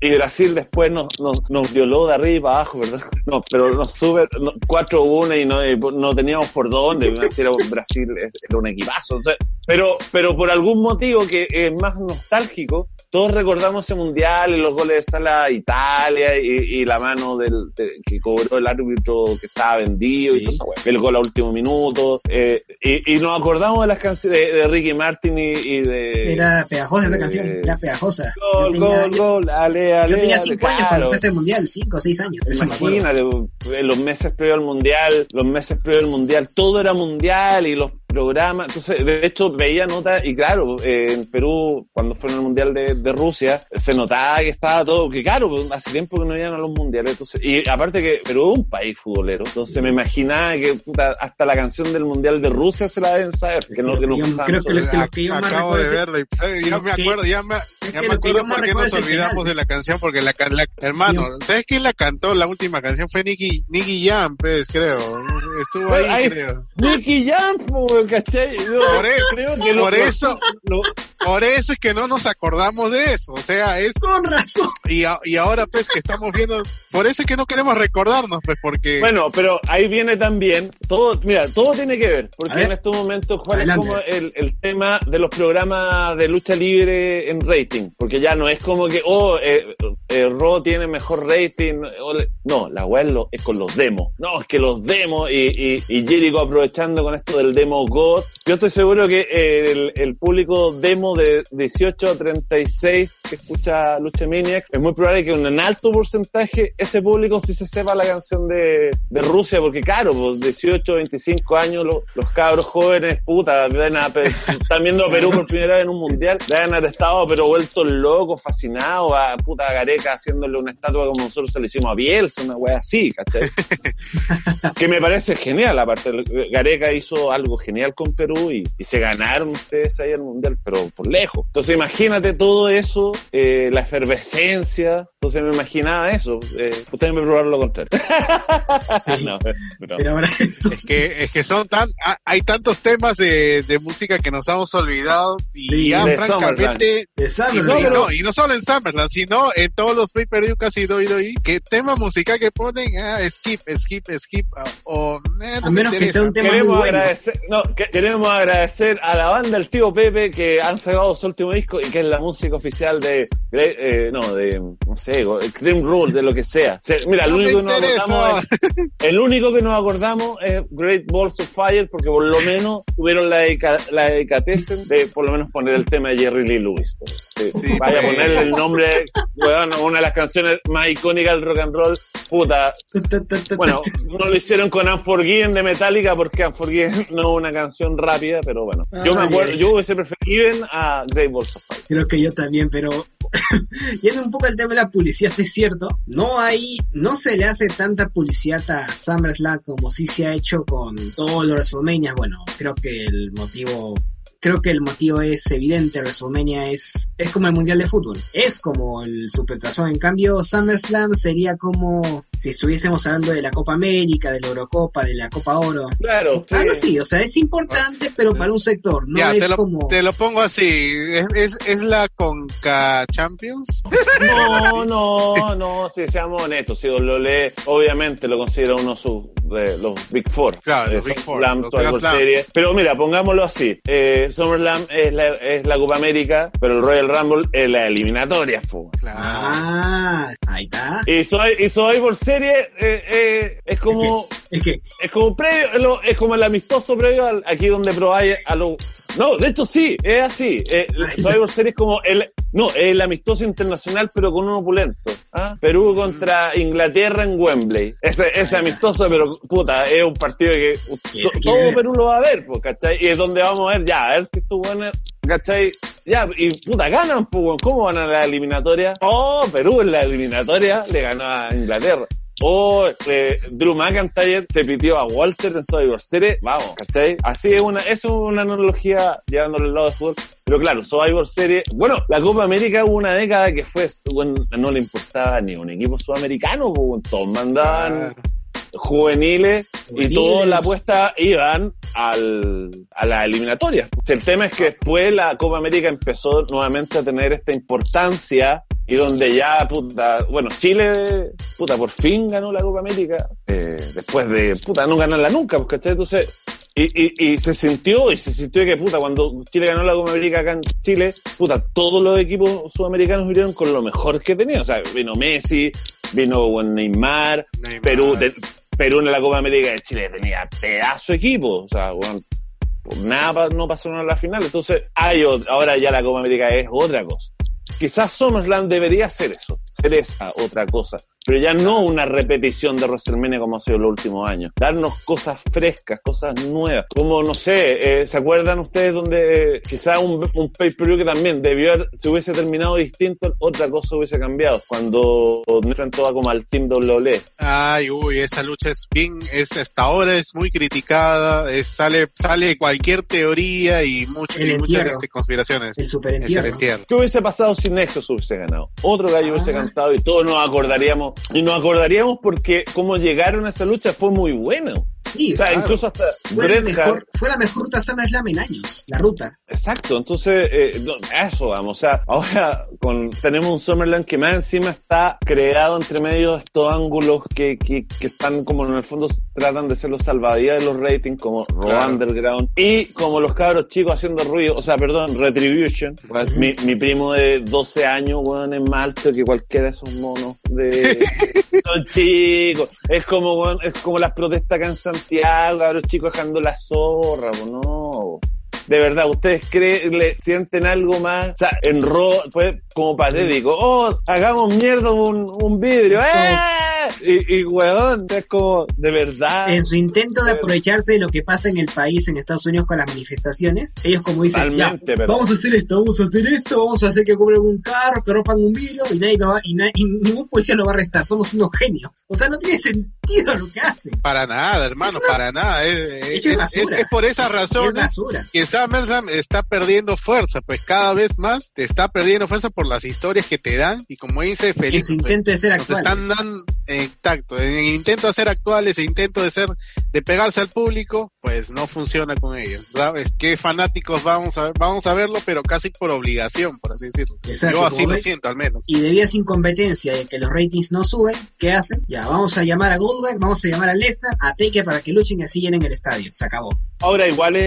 y Brasil después nos, nos, nos violó de arriba para abajo, ¿verdad? No, pero nos sube no, 4-1 y no, y no teníamos por dónde. Brasil era un equipazo. Entonces, Pero, pero por algún motivo que es más nostálgico, todos recordamos ese mundial y los goles de sala a Italia y, y la mano del de- que cobró el árbitro que estaba vendido y todo eso, el gol a último minuto. eh, y, y nos acordamos de las canciones de, de Ricky Martin y, y de Era pegajosa esa Eh, canción, era pegajosa. Gol, tenía, gol, gol, ale, ale, yo tenía ale, cinco años cuando fue ese mundial, cinco o seis años. Imagínate, los meses previo al mundial, los meses previo al mundial, todo era mundial y los programas. Entonces, de hecho, veía notas y claro, eh, en Perú, cuando fueron al mundial de, de Rusia, se notaba que estaba todo, que claro, hace tiempo que no iban a los mundiales. Entonces, y aparte que Perú es un país futbolero, entonces me imaginaba que puta, hasta la canción del mundial de Rusia se la deben saber, que no, que no creo que lo- que lo que yo Acabo de verlo y ya me acuerdo, ya me, ya me acuerdo por qué nos olvidamos final. de la canción, porque la, can- la- hermano, ¿sabes quién la cantó? La última canción fue Nicky, Nicky Jam, pues, creo. Estuvo ahí, Ay, creo. Nicky Jam, ¿cachai? Por creo que por lo- eso, lo- por eso es que no nos acordamos de eso. O sea, es, Con razón. y, a- y ahora pues que estamos viendo, por eso es que no queremos recordarnos, pues, porque Bueno, pero ahí viene también, todo, mira, todo tiene que ver, porque ver. en estos momentos, ¿cuál Adelante. es como el, el tema de los programas de lucha libre en rating? Porque ya no es como que, oh, eh, eh, Raw tiene mejor rating, o le- no, la weá es, lo- es con los demos, no, es que los demos y, y, y Jericho aprovechando con esto del demo God, yo estoy seguro que eh, el, el público demo de 18 a 36 que escucha Lucha Maniacs, es muy probable que un alto porcentaje ese público sí se sepa la canción de, de Rusia, porque claro, pues 18, 25 años lo- los cabros jóvenes, puta, a, están viendo a Perú por primera vez en un mundial, deben haber estado pero vueltos locos, fascinados a puta Gareca haciéndole una estatua como nosotros se le hicimos a Bielsa, una wea así, ¿cachai? que me parece genial, aparte, Gareca hizo algo genial con Perú y, y se ganaron ustedes ahí el mundial, pero lejos. Entonces imagínate todo eso, eh, la efervescencia, entonces me imaginaba eso, eh, ustedes me probaron lo contrario. no, pero- Pero ahora esto. es que, es que son tan, ha- hay tantos temas de, de música que nos hemos olvidado y Sí, ya de francamente, de y y no, y no solo en Summerland, sino en todos los pay per view casi doy doy, que tema musical que ponen, ah, skip, skip, skip, ah, o, eh, no A me menos que sea un tema muy Queremos bueno. agradecer, no, que- queremos agradecer a la banda del tío Pepe que han sacado su último disco y que es la música oficial de, de, eh, no, de, no sé, Extreme Rule, de lo que sea. O sea, mira, el No único que nos acordamos es, el único que nos acordamos es Great Balls of Fire porque por lo menos tuvieron la, dedica, la dedicatez de por lo menos poner el tema de Jerry Lee Lewis. Sí, Sí, vaya a pues. ponerle el nombre, weón, una de las canciones más icónicas del rock and roll, puta, bueno, no lo hicieron con Unforgiven de Metallica porque Unforgiven no es una canción rápida, pero bueno. Yo me acuerdo, yo hubiese preferido a Great Balls of Fire. Creo que yo también, pero yendo un poco al tema de la publicidad, es cierto, no hay, no se le hace tanta publicidad a SummerSlam como sí se ha hecho con todos los WrestleMania. Bueno, creo que el motivo, creo que el motivo es evidente, WrestleMania es, es como el Mundial de Fútbol, es como el Supertazón. En cambio, SummerSlam sería como si estuviésemos hablando de la Copa América, de la Eurocopa, de la Copa Oro. Claro, Algo sí. así, o sea, es importante, pero para un sector, no ya, es te lo, como... te lo pongo así, es, es, es la Conca Champions, No, no, no, si seamos honestos, si lo lee, obviamente lo considera uno de los Big Four. Claro, los Big Four, Slam, los Slam. Series. Pero mira, pongámoslo así, eh, SummerSlam es la, es la Copa América, pero el Royal Rumble es la eliminatoria, po. claro. Ah, ahí está. Y soy, y Survivor Series eh, eh, es como, Es que Es como previo, es como el amistoso previo al- aquí donde probáis a lo... No, de hecho sí, es así. Eh, Survivor Series es como el... No, el amistoso internacional pero con un opulento. ¿ah? Perú contra Inglaterra en Wembley. Ese, ese amistoso, pero puta, es un partido que todo. Perú lo va a ver, pues, ¿cachai? Y es donde vamos a ver, ya, a ver si estos buenos, ¿cachai? Ya, y puta, ganan, pues. ¿cómo van a la eliminatoria? Oh, Perú en la eliminatoria le ganó a Inglaterra. O eh, Drew McIntyre se pitió a Walter en Survivor Series. Vamos, ¿cachai? Así es una, es una analogía llevándole al lado de fútbol. Pero claro, Survivor Series. Bueno, la Copa América hubo una década que fue, bueno, no le importaba ni un equipo sudamericano, pues, todos mandaban. Juveniles y toda la apuesta iban al, a la eliminatoria. El tema es que después la Copa América empezó nuevamente a tener esta importancia y donde ya, puta, bueno, Chile, puta, por fin ganó la Copa América, eh, después de, puta, no ganarla nunca, porque entonces Y, y, y se sintió, y se sintió que puta, cuando Chile ganó la Copa América acá en Chile, puta, todos los equipos sudamericanos vinieron con lo mejor que tenían. O sea, vino Messi, vino Neymar, Neymar. Perú, de- Perú en la Copa América de Chile tenía pedazo equipo. O sea, bueno, por nada no pasaron a la final. Entonces, hay, ahora ya la Copa América es otra cosa. Quizás SummerSlam debería ser eso, ser esa otra cosa. Pero ya no una repetición de WrestleMania como ha sido en los últimos años. Darnos cosas frescas, cosas nuevas. Como, no sé, eh, ¿se acuerdan ustedes donde eh, quizás un, un pay-per-view que también debió haber, se hubiese terminado distinto, otra cosa hubiese cambiado? Cuando enfrentó a como al Team WWE. Ay, uy, esa lucha es bien, es hasta ahora es muy criticada, es, sale, sale cualquier teoría y, mucho- y muchas este, conspiraciones. El super entierro. ¿Qué hubiese pasado si Nexus hubiese ganado? Otro gallo hubiese Ah. cantado y todos nos acordaríamos. Y nos acordaríamos porque como llegaron a esa lucha fue muy bueno. Sí, O sea, Claro. incluso hasta fue, Hart- mejor, fue la mejor ruta SummerSlam en años, la ruta. Exacto, entonces, eh, eso vamos. O sea, ahora con, tenemos un Summerland que más encima está creado entre medio de estos ángulos que, que, que están como en el fondo tratan de ser los salvavidas de los ratings, como Raw Claro. Underground, y como los cabros chicos haciendo ruido, o sea, perdón, Retribution. Ujú. mi, mi primo de 12 años, weón, es más alto que cualquiera de esos monos de... Son chicos. Es como, weón, es como las protestas acá en Santiago, cabros chicos dejando la zorra, no. De verdad, ¿ustedes creen, le sienten algo más? O sea, en Raw fue como patético. Oh, hagamos mierda un, un vidrio. ¡Eh! Y, y weón, es como, de verdad. En su intento de aprovecharse de lo que pasa en el país, en Estados Unidos con las manifestaciones, ellos como dicen, ya, vamos a hacer esto, vamos a hacer esto, vamos a hacer que cobren un carro, que rompan un vidrio y nadie lo va, y, na- y ningún policía lo va a arrestar, somos unos genios. O sea, no tiene sentido lo que hacen. Para nada, hermano, una- para nada. Es, es, por esa Es razón basura. que SummerSlam está perdiendo fuerza, pues cada vez más te está perdiendo fuerza por las historias que te dan y como dice En Felipe, su pues, intento de ser nos actuales. están dando, exacto, en el intento de ser actuales, el intento de ser, de pegarse al público, pues no funciona con ellos, ¿sabes? Que fanáticos vamos a, vamos a verlo, pero casi por obligación, por así decirlo. Exacto, Yo así lo ve- siento al menos. y debido a esa incompetencia de que los ratings no suben, ¿qué hacen? Ya, vamos a llamar a Goldberg, vamos a llamar a Lesnar, a Taker para que luchen y así llenen el estadio. Se acabó. Ahora, igual es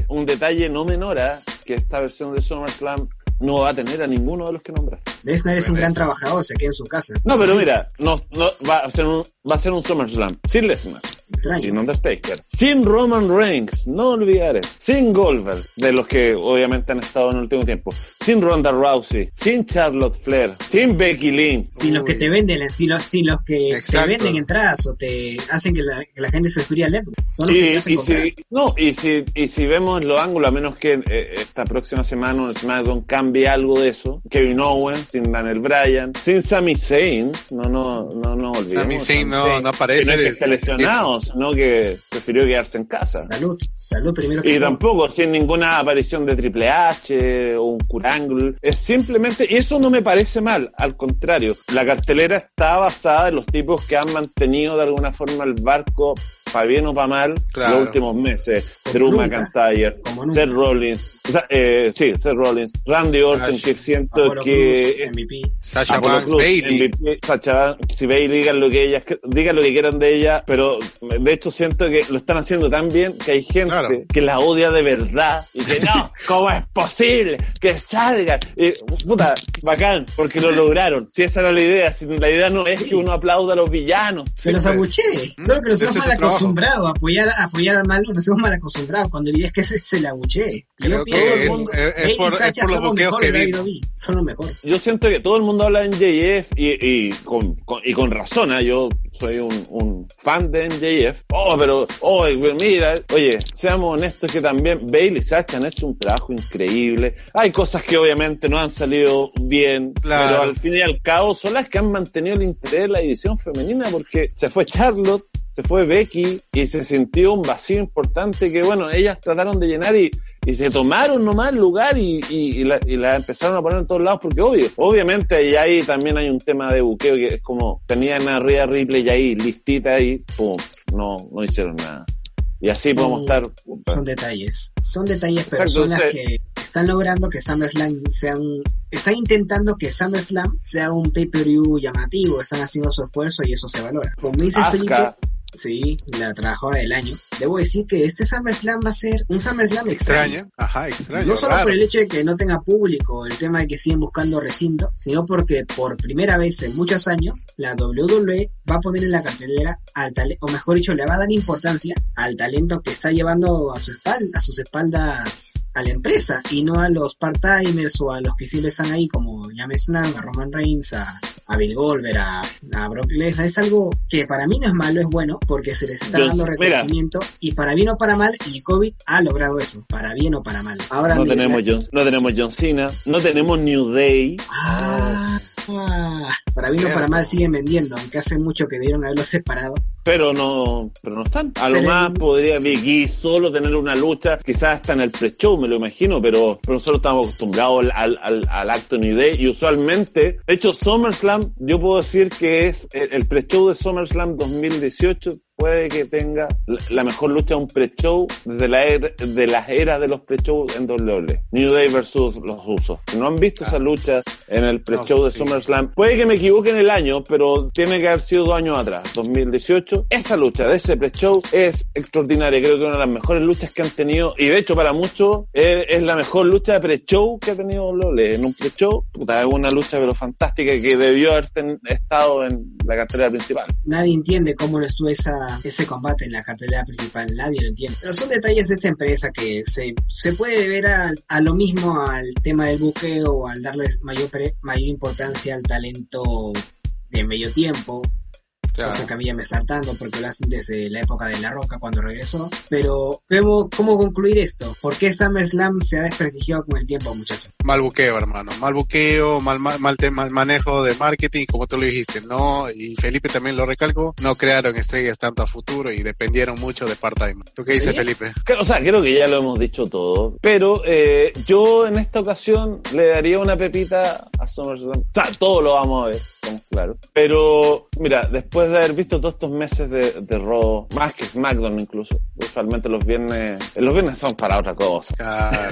eh, un detalle no menor, ¿ah? que esta versión de SummerSlam no va a tener a ninguno de los que nombraste. Lesnar es un gran trabajador, se queda en su casa. No, pero mira, no, no, va a ser un, va a ser un SummerSlam sin Lesnar, extraño. sin Undertaker, sin Roman Reigns, no olvidar eso, sin Goldberg, de los que obviamente han estado en el último tiempo, sin Ronda Rousey, sin Charlotte Flair, sin Becky Lynch. Sin los que te venden, sin los, sin los que Exacto. te venden entradas o te hacen que la, que la gente se suscriba al. Son los que Y, te hacen y si, no, y si, y si vemos los ángulos, a menos que eh, esta próxima semana en SmackDown cambie algo de eso, Kevin Owens, sin Daniel Bryan, sin Sami Zayn, no, no, no, no olvidemos. Sami Zayn no- Zayn, no aparece que no es que lesionado, sino que prefirió quedarse en casa. Salud, salud primero que Y todo. tampoco sin ninguna aparición de Triple H o un Kurangle. Es simplemente, y eso no me parece mal, al contrario, la cartelera está basada en los tipos que han mantenido de alguna forma el barco, para bien o para mal, Claro. los últimos meses. Drew nunca. McIntyre. Seth Rollins, o sea, eh, sí, Seth Rollins, Randy Orton, que siento que Cruz, MVP. Sasha Banks, Crews, Bailey. MVP, Sacha Banks, si Bailey digan lo que ellas, digan lo que quieran de ella, pero de hecho siento que lo están haciendo tan bien que hay gente Claro. que la odia de verdad y que no, ¿cómo es posible que salga? Y, puta, bacán, porque lo lograron. Si esa era la idea, si la idea no es Sí. que uno aplauda a los villanos. Se los abuchee. Mm, Solo que ese hemos es su mal trabajo. acostumbrado a apoyar, a apoyar al malo, nos hemos mal acostumbrado cuando la es que se, abuchee. Creo Yo que pienso es- mundo- es- es por- es por los que Son lo mejor. Yo siento que todo el mundo habla de MJF y, y, con, con- y con razón, ¿eh? yo soy un, un fan de MJF. Oh, pero, oh, mira, oye, seamos honestos que también Bailey y Sacha han hecho un trabajo increíble. Hay cosas que obviamente no han salido bien, Claro. pero al fin y al cabo son las que han mantenido el interés de la división femenina porque se fue Charlotte, se fue Becky y se sintió un vacío importante que, bueno, ellas trataron de llenar y, y se tomaron nomás el lugar y, y, y la, y la empezaron a poner en todos lados porque obvio, obviamente ahí, ahí también hay un tema de buqueo que es como tenían a Rhea Ripley y ahí listita ahí, pum, no, no hicieron nada. Y así Son- podemos estar. Son detalles. Son detalles, Exacto, personas sea- que están logrando que SummerSlam sea un... Están intentando que SummerSlam sea un pay-per-view llamativo, están haciendo su esfuerzo y eso se valora. Como dice Felipe, Sí, la trabajadora del año. Debo decir que este SummerSlam va a ser un SummerSlam extraño. Extraño, ajá, extraño. No solo raro. por el hecho de que no tenga público, el tema de que siguen buscando recinto, sino porque por primera vez en muchos años la WWE va a poner en la cartelera al talento, o mejor dicho, le va a dar importancia al talento que está llevando a su espalda, a sus espaldas a la empresa y no a los part-timers o a los que siempre están ahí como ya mencionaron, a Roman Reigns, a, a Bill Goldberg, a, a Brock Lesnar. Es algo que para mí no es malo, es bueno porque se les está dando mira. reconocimiento y para bien o para mal y COVID ha logrado eso, para bien o para mal. Ahora No mira, tenemos, John, no tenemos John Cena, no tenemos New Day. Ah, ah, para bien o para mal siguen vendiendo, aunque hace mucho que debieron haberlo separado. Pero no, pero no están. A lo Pero- más podría Big E solo tener una lucha, quizás hasta en el pre-show, me lo imagino, pero, pero nosotros estamos acostumbrados al, al, al, al acto New Day y usualmente, de hecho SummerSlam, yo puedo decir que es el, el pre-show de SummerSlam 2018 puede que tenga la, mejor lucha de un pre-show desde la era, de las eras de los pre-shows en WWE. New Day versus los Usos. No han visto Ah. esa lucha en el pre-show No, de sí. SummerSlam, puede que me equivoque en el año, pero tiene que haber sido dos años atrás, 2018. Esa lucha de ese pre-show es extraordinaria. Creo que es una de las mejores luchas que han tenido, y de hecho para muchos es, es la mejor lucha de pre-show que ha tenido WWE. En un pre-show, puta, es una lucha pero fantástica que debió haber ten- estado en la cartera principal. Nadie entiende cómo no estuvo esa, ese combate en la cartelera principal, nadie lo entiende. Pero son detalles de esta empresa que se, se puede ver a, a lo mismo al tema del buqueo o al darles mayor, mayor importancia al talento de medio tiempo, Claro. cosa que a mí ya me está hartando porque lo hacen desde la época de La Roca cuando regresó. Pero, ¿cómo, cómo concluir esto? ¿Por qué SummerSlam se ha desprestigiado con el tiempo, muchachos? Mal buqueo, hermano. Mal buqueo, mal, mal, mal, manejo de marketing, como tú lo dijiste, ¿no? Y Felipe también lo recalco, no crearon estrellas tanto a futuro y dependieron mucho de part-time. ¿Tú qué dices, ¿Sí? Felipe? O sea, creo que ya lo hemos dicho todo, pero eh, yo en esta ocasión le daría una pepita a Sea, todo lo vamos a ver, estamos claros. Pero, mira, después de haber visto todos estos meses de, de Raw, más que SmackDown incluso, usualmente los viernes, los viernes son para otra cosa.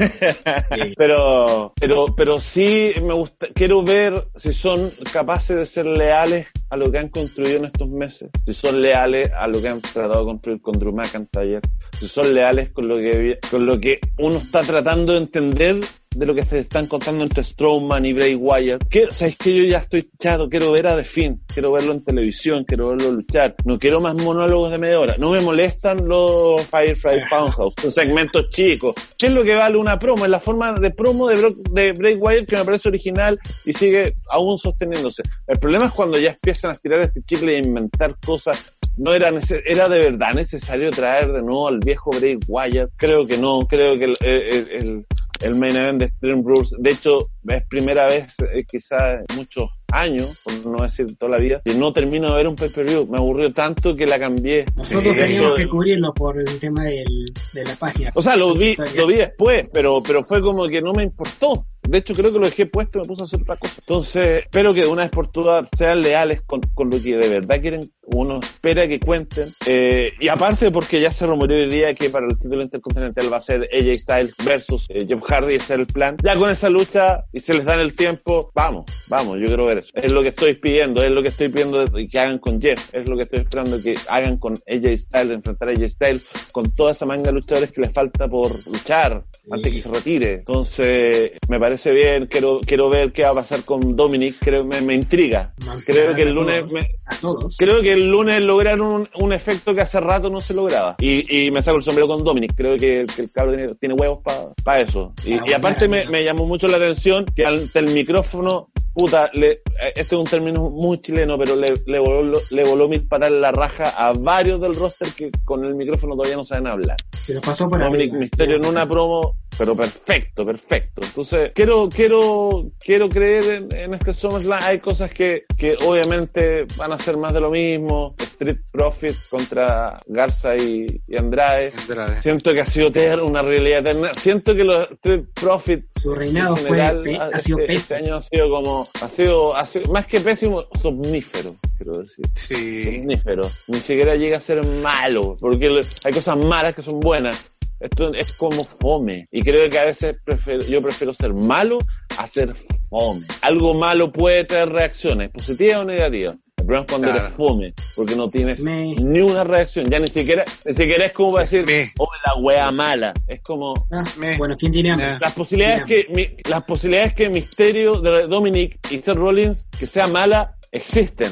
Sí. Pero, pero, pero sí me gusta, quiero ver si son capaces de ser leales a lo que han construido en estos meses, si son leales a lo que han tratado de construir con Drew McIntyre, si son leales con lo que, con lo que uno está tratando de entender de lo que se están contando entre Strowman y Bray Wyatt. Que, sabes que yo ya estoy chato, quiero ver a The Finn, quiero verlo en televisión, quiero verlo luchar, no quiero más monólogos de media hora, no me molestan los Firefly Funhouse, son segmentos chicos. ¿Qué es lo que vale una promo? Es la forma de promo de, de Bray Wyatt que me parece original y sigue aún sosteniéndose. El problema es cuando ya empiezan a estirar este chicle y a inventar cosas no era era de verdad necesario traer de nuevo al viejo Bray Wyatt. Creo que no, creo que el, el, el- el main event de Extreme Rules, de hecho, es primera vez eh, quizás muchos años, por no decir toda la vida, que no termino de ver un pay-per-view. Me aburrió tanto que la cambié. Nosotros teníamos que cubrirlo por el tema del, de la página. O sea, lo vi, lo vi después, pero, pero fue como que no me importó. De hecho, creo que lo dejé puesto y me puse a hacer otra cosa. Entonces, espero que de una vez por todas sean leales con, con lo que de verdad quieren. Uno espera que cuenten. Eh, y aparte, porque ya se rumoreó hoy día que para el título intercontinental va a ser AJ Styles versus eh, Jeff Hardy, ese es el plan. Ya con esa lucha y se les dan el tiempo, vamos, vamos, yo quiero ver eso. Es lo que estoy pidiendo, es lo que estoy pidiendo que hagan con Jeff, es lo que estoy esperando que hagan con AJ Styles, enfrentar a AJ Styles con toda esa manga de luchadores que les falta por luchar Sí. antes que se retire. Entonces, me parece bien, quiero, quiero ver qué va a pasar con Dominic, creo, me, me intriga. Creo que el lunes, todos, me- a todos. creo que el lunes lograron un, un efecto que hace rato no se lograba. Y, y me saco el sombrero con Dominic, creo que, que el cabro tiene, tiene huevos para eso. Y, y aparte me, llamó mucho la atención que ante el micrófono, puta, le, eh, este es un término muy chileno, pero le, le voló, le voló mil patas en la raja a varios del roster que con el micrófono todavía no saben hablar. Se lo pasó por Dominic. Misterio en una promo, pero perfecto, perfecto. Entonces, quiero, quiero, quiero creer en, en este SummerSlam. Hay cosas que, que obviamente van a ser más de lo mismo. Street Profit contra Garza y, y Andrade. Andrade. Siento que ha sido eterno, una realidad eterna. Siento que los Street Profit Su reinado en fue, general, ah, ha sido este, este pésimo. año ha sido como, ha sido, ha sido más que pésimo, somnífero, quiero decir Sí. somnífero. Ni siquiera llega a ser malo, porque hay cosas malas que son buenas. Esto es como fome. Y creo que a veces prefiero, yo prefiero ser malo a ser fome. Algo malo puede traer reacciones, positivas o negativas. El problema es cuando Claro. eres fome, porque no tienes Me- ni una reacción. Ya ni siquiera, ni siquiera es como para decir, me. oh, la wea mala. Es como, Ah, bueno, ¿quién tiene hambre? Las posibilidades que, mi- las posibilidades que Misterio de Dominic y Seth Rollins, que sea mala, existen.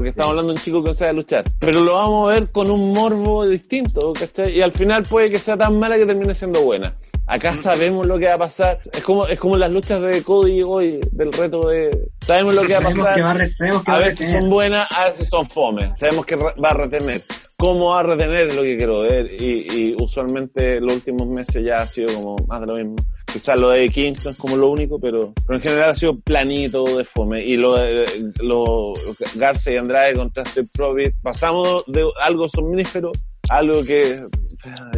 Porque estamos hablando de un chico que no sabe luchar. Pero lo vamos a ver con un morbo distinto, ¿cachai? Y al final puede que sea tan mala que termine siendo buena. Acá sabemos lo que va a pasar. Es como, es como las luchas de Cody hoy, del reto de... Sabemos lo que va a pasar. que va a, que va A veces retener. son buenas, a veces son fome. Sabemos que va a retener. ¿Cómo va a retener? Es lo que quiero ver. Y, y usualmente los últimos meses ya ha sido como más de lo mismo. Quizás lo de Kingston es como lo único, pero, pero en general ha sido planito de fome. Y lo de lo, Garza y Andrade contra Steve Profit, pasamos de algo somnífero a algo que,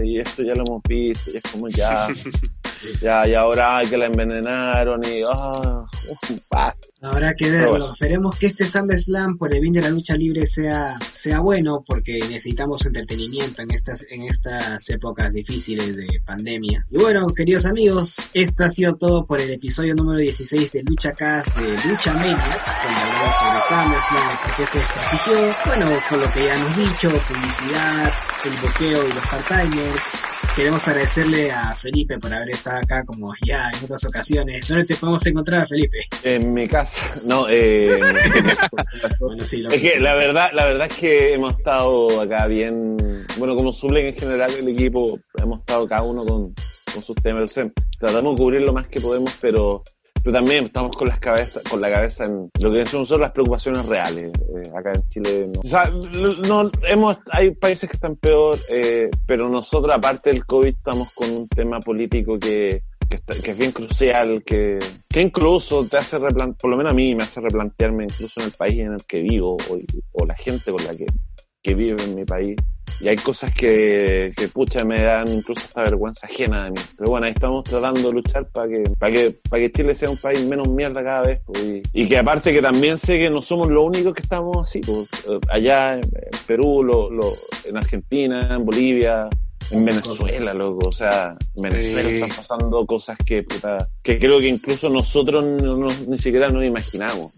y esto ya lo hemos visto, y es como ya, ya, y ahora ay, que la envenenaron y, ah, uf, basta. Habrá que verlo. bueno. Esperemos que este SummerSlam por el bien de la lucha libre sea, sea bueno porque necesitamos entretenimiento en estas, en estas épocas difíciles de pandemia. Y bueno, queridos amigos, esto ha sido todo por el episodio número 16 de Lucha Cast de Lucha Maniacs, donde hablamos sobre SummerSlam, por qué se desprestigió. Bueno, con lo que ya hemos dicho, publicidad, el bloqueo y los part-timers. Queremos agradecerle a Felipe por haber estado acá como ya en otras ocasiones. ¿Dónde te podemos encontrar, Felipe? En mi casa, no, eh, Bueno, sí, lo es que la verdad, la verdad es que hemos estado acá bien, bueno, como suelen en general el equipo, hemos estado cada uno con, con sus temas, o sea, tratamos de cubrir lo más que podemos, pero, pero también estamos con las cabezas, con la cabeza en lo que son nosotros las preocupaciones reales, eh, acá en Chile, no. O sea, no, hemos, hay países que están peor, eh, pero nosotros aparte del COVID estamos con un tema político que, que, está- que es bien crucial, que, que incluso te hace replantear, por lo menos a mí me hace replantearme incluso en el país en el que vivo o, o la gente con la que, que vive en mi país. Y hay cosas que, que pucha me dan incluso esta vergüenza ajena de mí. Pero bueno, ahí estamos tratando de luchar para que, para que, para que Chile sea un país menos mierda cada vez. pues, y, y que aparte que también sé que no somos los únicos que estamos así. pues, allá en, Perú, lo, lo, en Argentina, en Bolivia, en Venezuela, loco. O sea, en Venezuela Sí. están pasando cosas que, puta, que creo que incluso nosotros no, no- ni siquiera nos imaginamos.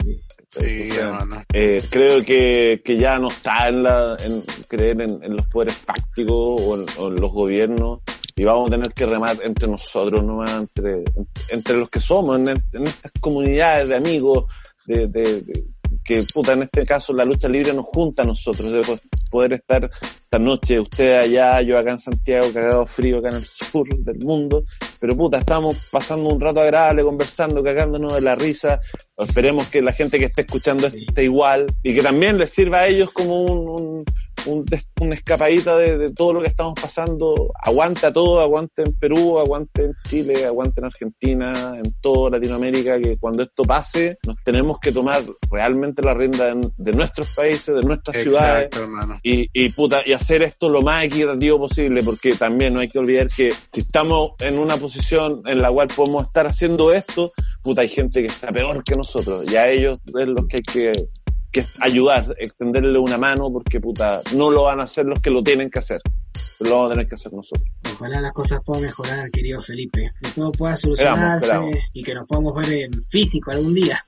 Sí, O sea, eh, creo que, que ya no está en, la, en creer en, en los poderes fácticos o en, o en los gobiernos y vamos a tener que remar entre nosotros nomás, entre, entre los que somos, en, en estas comunidades de amigos, de, de- de- que puta, en este caso la lucha libre nos junta a nosotros, de po- poder estar esta noche, usted allá, yo acá en Santiago, cagado frío acá en el sur del mundo, pero puta, estamos pasando un rato agradable, conversando, cagándonos de la risa, esperemos que la gente que esté escuchando esto esté igual y que también les sirva a ellos como un, un, un una escapadita de, de todo lo que estamos pasando. Aguanta todo, aguante en Perú, aguante en Chile, aguante en Argentina, en toda Latinoamérica, que cuando esto pase nos tenemos que tomar realmente la rienda de, de nuestros países, de nuestras ciudades Exacto, hermano. y, y puta, y hacer esto lo más equitativo posible, porque también no hay que olvidar que si estamos en una posición en la cual podemos estar haciendo esto, puta, hay gente que está peor que nosotros, y a ellos es los que hay que, que ayudar, extenderle una mano, porque puta, no lo van a hacer los que lo tienen que hacer, lo vamos a tener que hacer nosotros. Ojalá las cosas puedan mejorar, querido Felipe. Que todo pueda solucionarse Esperamos, esperamos. y que nos podamos ver en físico algún día.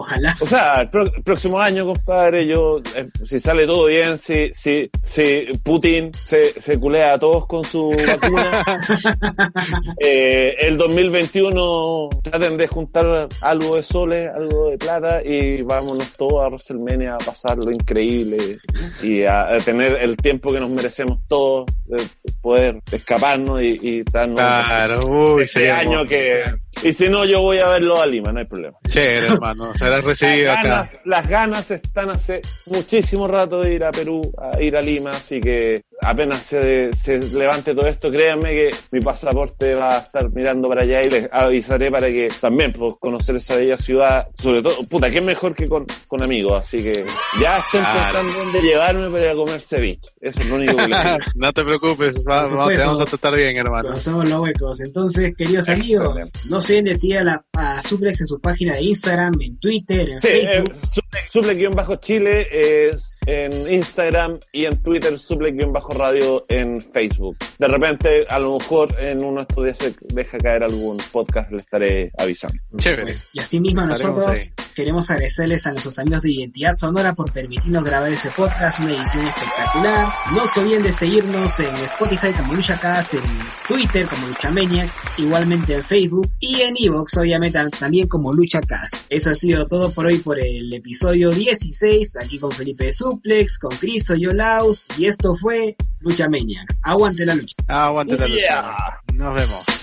Ojalá. O sea, el, pro- el próximo año, compadre, yo, eh, si sale todo bien, si, si, si Putin se, se culea a todos con su vacuna, eh, el 2021 traten de juntar algo de soles, algo de plata y vámonos todos a WrestleMania a pasar lo increíble y a, a tener el tiempo que nos merecemos todos, de poder escaparnos y, y darnos Claro, uy, este sería año que... Y si no, yo voy a verlo a Lima, no hay problema. Chévere, hermano. Serás recibido Las acá. las ganas están hace muchísimo rato de ir a Perú, a ir a Lima, así que apenas se, se levante todo esto, créanme que mi pasaporte va a estar mirando para allá y les avisaré para que también pues, conocer esa bella ciudad, sobre todo, puta, qué mejor que con, con amigos, así que ya estén Claro. pensando en dónde llevarme para comer ceviche, eso es lo único que les digo. no te preocupes, va- Por va- te supuesto. vamos a tratar bien, hermano. Conocemos los huecos. Entonces, queridos Excelente. amigos, no se olviden de seguir a, la, a Suplex en su página de Instagram, en Twitter, en Sí, eh, Facebook. suple-chile es en Instagram y en Twitter suple-radio en Facebook. De repente, a lo mejor en uno de estos días se deja caer algún podcast, le estaré avisando. Chévere. Y así mismo Estaremos nosotros ahí. queremos agradecerles a nuestros amigos de Identidad Sonora por permitirnos grabar este podcast, una edición espectacular. No se olviden de seguirnos en Spotify como LuchaCast, en Twitter como Luchamaniacs, igualmente en Facebook y en Evox obviamente también como LuchaCast. Eso ha sido todo por hoy por el episodio 16, aquí con Felipe de Suplex, con Chris Oyolaus y esto fue Lucha Maniacs. Aguante la lucha. Aguante la Yeah. lucha. Nos vemos.